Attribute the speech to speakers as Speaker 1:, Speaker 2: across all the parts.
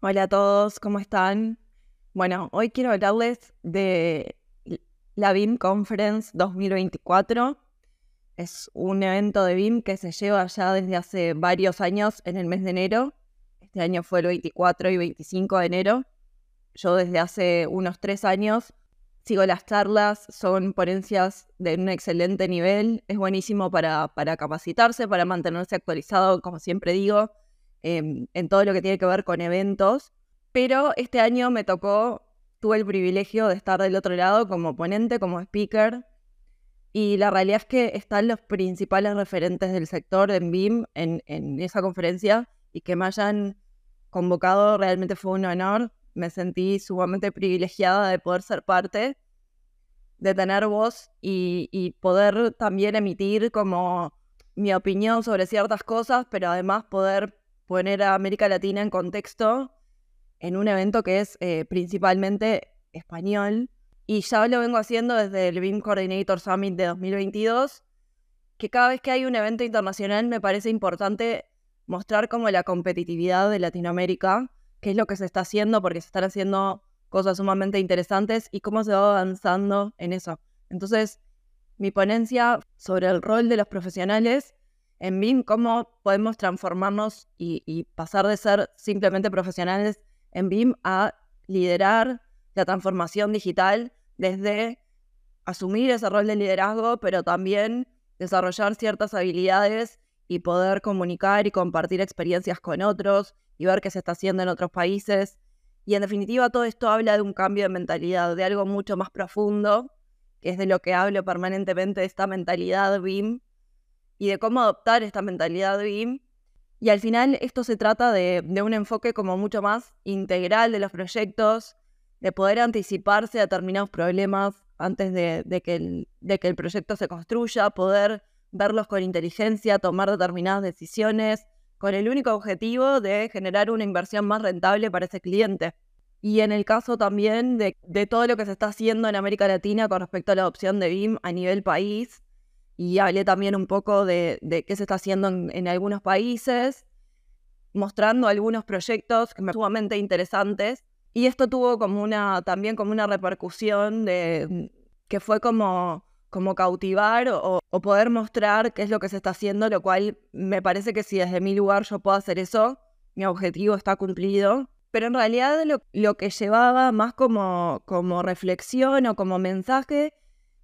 Speaker 1: Hola a todos, ¿cómo están? Bueno, hoy quiero hablarles de la BIM Conference 2024. Es un evento de BIM que se lleva ya desde hace varios años en el mes de enero. Este año fue el 24 y 25 de enero. Yo desde hace unos tres años sigo las charlas, son ponencias de un excelente nivel. Es buenísimo para, para capacitarse, para mantenerse actualizado, como siempre digo Em, en todo lo que tiene que ver con eventos. Pero este año me tocó, tuve el privilegio de estar del otro lado como ponente, como speaker. Y la realidad es que están los principales referentes del sector en BIM en, esa conferencia y que me hayan convocado realmente fue un honor. Me sentí sumamente privilegiada de poder ser parte, de tener voz y poder también emitir como mi opinión sobre ciertas cosas, pero además poder poner a América Latina en contexto en un evento que es eh, principalmente español. Y ya lo vengo haciendo desde el BIM Coordinator Summit de 2022, que cada vez que hay un evento internacional me parece importante mostrar como la competitividad de Latinoamérica, qué es lo que se está haciendo, porque se están haciendo cosas sumamente interesantes y cómo se va avanzando en eso. Entonces, mi ponencia sobre el rol de los profesionales en BIM, cómo podemos transformarnos y, pasar de ser simplemente profesionales en BIM a liderar la transformación digital desde asumir ese rol de liderazgo, pero también desarrollar ciertas habilidades y poder comunicar y compartir experiencias con otros y ver qué se está haciendo en otros países. Y en definitiva todo esto habla de un cambio de mentalidad, de algo mucho más profundo, que es de lo que hablo permanentemente, de esta mentalidad BIM, y de cómo adoptar esta mentalidad BIM. Y al final esto se trata de, un enfoque como mucho más integral de los proyectos, de poder anticiparse a determinados problemas antes de, que el, de que el proyecto se construya, poder verlos con inteligencia, tomar determinadas decisiones, con el único objetivo de generar una inversión más rentable para ese cliente. Y en el caso también de, de todo lo que se está haciendo en América Latina con respecto a la adopción de BIM a nivel país, y hablé también un poco de, qué se está haciendo en, algunos países, mostrando algunos proyectos sumamente interesantes. Y esto tuvo como una, también como una repercusión de que fue como, como cautivar o, poder mostrar qué es lo que se está haciendo, lo cual me parece que si desde mi lugar yo puedo hacer eso, mi objetivo está cumplido. Pero en realidad lo, lo que llevaba más como, como reflexión o como mensaje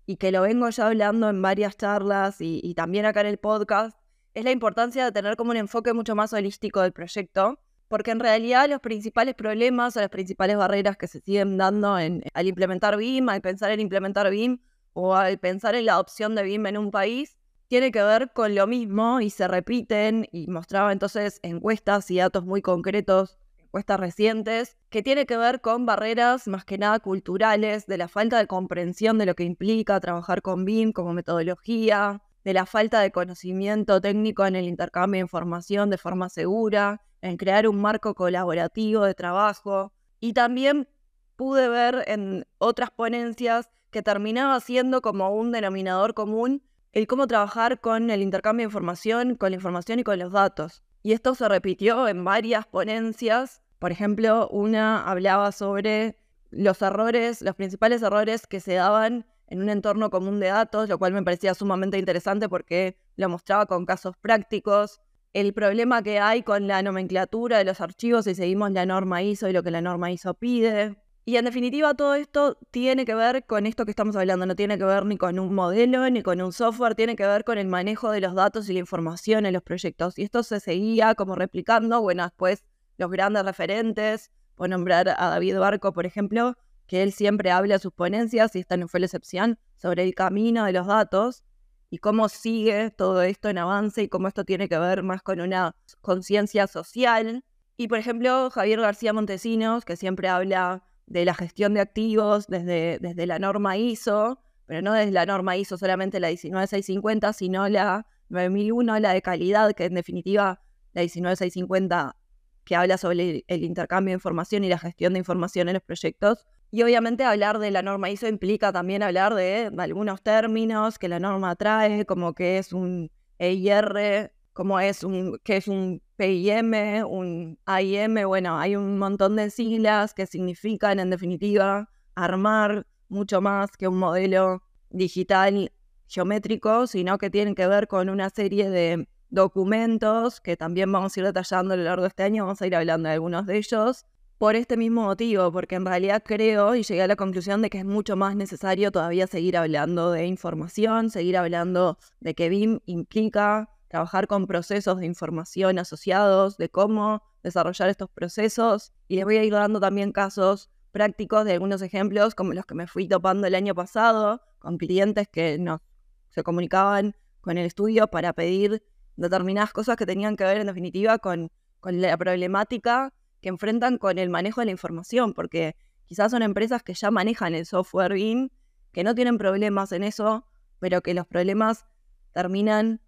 Speaker 1: y que lo vengo ya hablando en varias charlas y, también acá en el podcast, es la importancia de tener como un enfoque mucho más holístico del proyecto, porque en realidad los principales problemas o las principales barreras que se siguen dando en, al implementar BIM, al pensar en implementar BIM o al pensar en la adopción de BIM en un país, tiene que ver con lo mismo y se repiten y mostraba entonces encuestas y datos muy concretos encuestas recientes, que tiene que ver con barreras más que nada culturales, de la falta de comprensión de lo que implica trabajar con BIM como metodología, de la falta de conocimiento técnico en el intercambio de información de forma segura, en crear un marco colaborativo de trabajo. Y también pude ver en otras ponencias que terminaba siendo como un denominador común el cómo trabajar con el intercambio de información, con la información y con los datos. Y esto se repitió en varias ponencias por ejemplo, una hablaba sobre los errores, los principales errores que se daban en un entorno común de datos, lo cual me parecía sumamente interesante porque lo mostraba con casos prácticos. El problema que hay con la nomenclatura de los archivos si seguimos la norma ISO y lo que la norma ISO pide. Y en definitiva todo esto tiene que ver con esto que estamos hablando, no tiene que ver ni con un modelo ni con un software, tiene que ver con el manejo de los datos y la información en los proyectos. Y esto se seguía como replicando, bueno, después los grandes referentes, por nombrar a David Barco, por ejemplo, que él siempre habla a sus ponencias, y esta no fue la excepción, sobre el camino de los datos. y cómo sigue todo esto en avance y cómo esto tiene que ver más con una conciencia social. Y por ejemplo, Javier García Montesinos, que siempre habla de la gestión de activos desde, desde la norma ISO, pero no desde la norma ISO solamente la 19650, sino la 9001, la de calidad, que en definitiva la 19650 que habla sobre el, intercambio de información y la gestión de información en los proyectos. Y obviamente hablar de la norma ISO implica también hablar de, algunos términos que la norma trae, como que es un EIR, como es un, que es un PIM, un AIM, bueno, hay un montón de siglas que significan en definitiva armar mucho más que un modelo digital geométrico, sino que tienen que ver con una serie de documentos que también vamos a ir detallando a lo largo de este año, vamos a ir hablando de algunos de ellos, por este mismo motivo, porque en realidad creo y llegué a la conclusión de que es mucho más necesario todavía seguir hablando de información, seguir hablando de que BIM implica trabajar con procesos de información asociados, de cómo desarrollar estos procesos. Y les voy a ir dando también casos prácticos de algunos ejemplos, como los que me fui topando el año pasado, con clientes que nos se comunicaban con el estudio para pedir determinadas cosas que tenían que ver en definitiva con, la problemática que enfrentan con el manejo de la información, porque quizás son empresas que ya manejan el software BIM, que no tienen problemas en eso, pero que los problemas terminan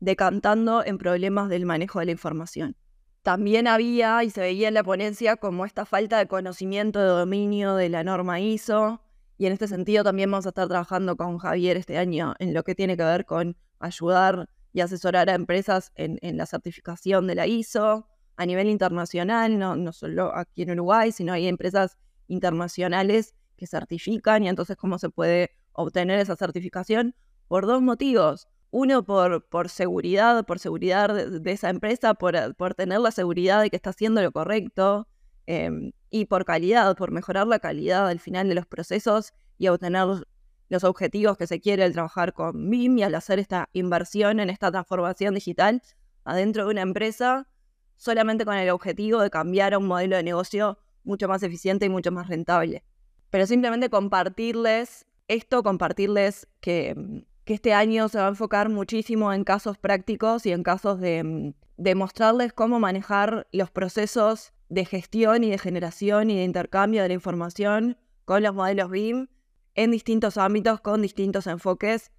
Speaker 1: decantando en problemas del manejo de la información. También había y se veía en la ponencia como esta falta de conocimiento de dominio de la norma ISO, y en este sentido también vamos a estar trabajando con Javier este año en lo que tiene que ver con ayudar y asesorar a empresas en, la certificación de la ISO a nivel internacional, no, no solo aquí en Uruguay, sino hay empresas internacionales que certifican y entonces cómo se puede obtener esa certificación por dos motivos. Uno, por, por seguridad, por seguridad de, esa empresa, por, por, tener la seguridad de que está haciendo lo correcto, em, y por calidad, por mejorar la calidad al final de los procesos y obtener los objetivos que se quiere al trabajar con BIM y al hacer esta inversión en esta transformación digital adentro de una empresa solamente con el objetivo de cambiar a un modelo de negocio mucho más eficiente y mucho más rentable. Pero simplemente compartirles esto, compartirles que, que este año se va a enfocar muchísimo en casos prácticos y en casos de, de mostrarles cómo manejar los procesos de gestión y de generación y de intercambio de la información con los modelos BIM en distintos ámbitos, con distintos enfoques.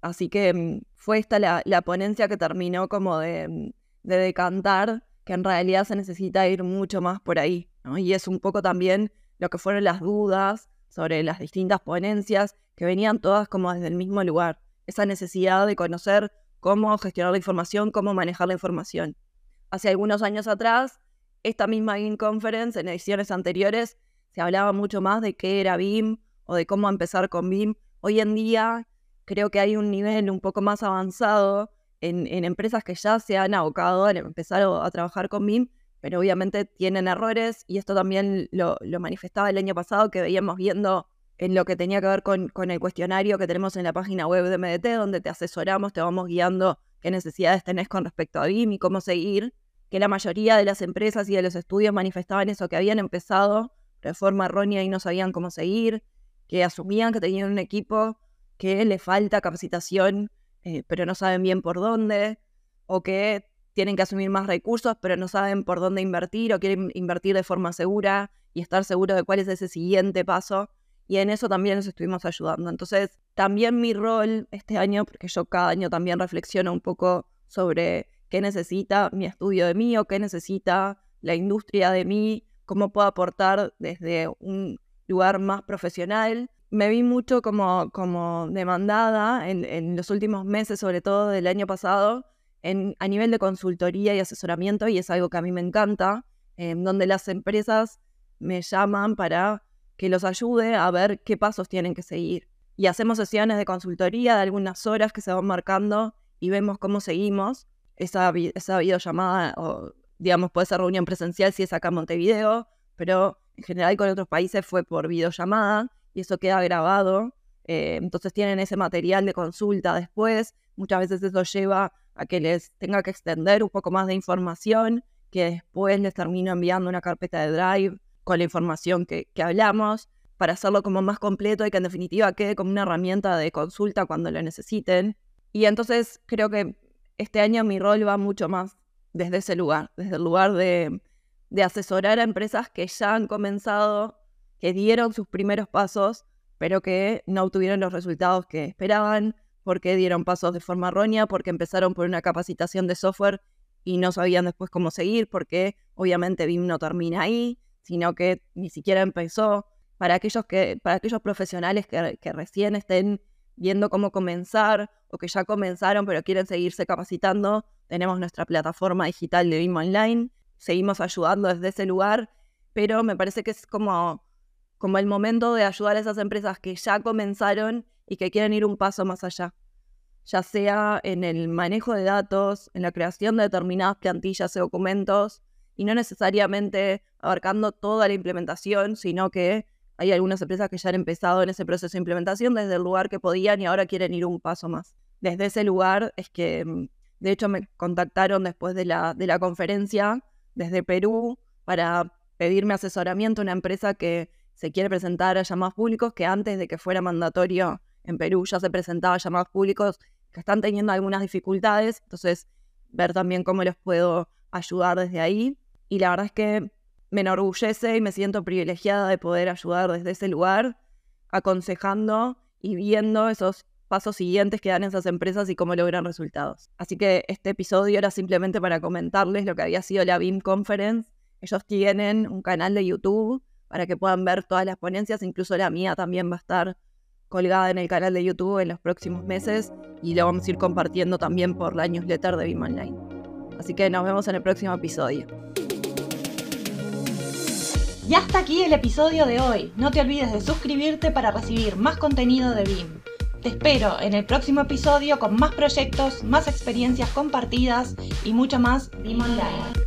Speaker 1: Así que mm, fue esta la, ponencia que terminó como de, mm, de, decantar que en realidad se necesita ir mucho más por ahí. Y es un poco también lo que fueron las dudas sobre las distintas ponencias que venían todas como desde el mismo lugar. Esa necesidad de conocer cómo gestionar la información, cómo manejar la información. Hace algunos años atrás, esta misma BIM Conference, en ediciones anteriores, se hablaba mucho más de qué era BIM, o de cómo empezar con BIM. Hoy en día creo que hay un nivel un poco más avanzado en, empresas que ya se han abocado a empezar a, trabajar con BIM, pero obviamente tienen errores y esto también lo, manifestaba el año pasado que veíamos viendo en lo que tenía que ver con, con, el cuestionario que tenemos en la página web de MDT, donde te asesoramos, te vamos guiando qué necesidades tenés con respecto a BIM y cómo seguir, que la mayoría de las empresas y de los estudios manifestaban eso, que habían empezado de forma errónea y no sabían cómo seguir, que asumían que tenían un equipo que le falta capacitación, eh, pero no saben bien por dónde, o que tienen que asumir más recursos, pero no saben por dónde invertir o quieren invertir de forma segura y estar seguro de cuál es ese siguiente paso. Y en eso también nos estuvimos ayudando. Entonces, también mi rol este año, porque yo cada año también reflexiono un poco sobre qué necesita mi estudio de mí o qué necesita la industria de mí, cómo puedo aportar desde un lugar más profesional. Me vi mucho como, como demandada en, los últimos meses, sobre todo del año pasado, en, a nivel de consultoría y asesoramiento, y es algo que a mí me encanta, donde las empresas me llaman para que los ayude a ver qué pasos tienen que seguir. Y hacemos sesiones de consultoría de algunas horas que se van marcando y vemos cómo seguimos. Esa, esa videollamada, o digamos, puede ser reunión presencial si es acá en Montevideo, pero en general con otros países fue por videollamada y eso queda grabado. Eh, entonces tienen ese material de consulta después. Muchas veces eso lleva a que les tenga que extender un poco más de información, que después les termino enviando una carpeta de Drive con la información que, que hablamos, para hacerlo como más completo y que en definitiva quede como una herramienta de consulta cuando lo necesiten. Y entonces creo que este año mi rol va mucho más desde ese lugar, desde el lugar de, de asesorar a empresas que ya han comenzado, que dieron sus primeros pasos, pero que no obtuvieron los resultados que esperaban, porque dieron pasos de forma errónea, porque empezaron por una capacitación de software y no sabían después cómo seguir, porque obviamente BIM no termina ahí, sino que ni siquiera empezó. Para aquellos, que, para aquellos profesionales que, que recién estén viendo cómo comenzar o que ya comenzaron pero quieren seguirse capacitando, tenemos nuestra plataforma digital de BIM Online, seguimos ayudando desde ese lugar, pero me parece que es como, como el momento de ayudar a esas empresas que ya comenzaron y que quieren ir un paso más allá, ya sea en el manejo de datos, en la creación de determinadas plantillas y documentos, y no necesariamente abarcando toda la implementación, sino que hay algunas empresas que ya han empezado en ese proceso de implementación desde el lugar que podían y ahora quieren ir un paso más. Desde ese lugar es que, mm, de hecho, me contactaron después de la, de la conferencia desde Perú para pedirme asesoramiento a una empresa que se quiere presentar a llamados públicos, que antes de que fuera mandatorio en Perú ya se presentaba a llamados públicos que están teniendo algunas dificultades, entonces ver también cómo les puedo ayudar desde ahí. Y la verdad es que me enorgullece y me siento privilegiada de poder ayudar desde ese lugar, aconsejando y viendo esos pasos siguientes que dan esas empresas y cómo logran resultados. Así que este episodio era simplemente para comentarles lo que había sido la BIM Conference. Ellos tienen un canal de YouTube para que puedan ver todas las ponencias, incluso la mía también va a estar colgada en el canal de YouTube en los próximos meses y lo vamos a ir compartiendo también por la newsletter de BIM Online. Así que nos vemos en el próximo episodio.
Speaker 2: Y hasta aquí el episodio de hoy. No te olvides de suscribirte para recibir más contenido de BIM. Te espero en el próximo episodio con más proyectos, más experiencias compartidas y mucho más BIM Online.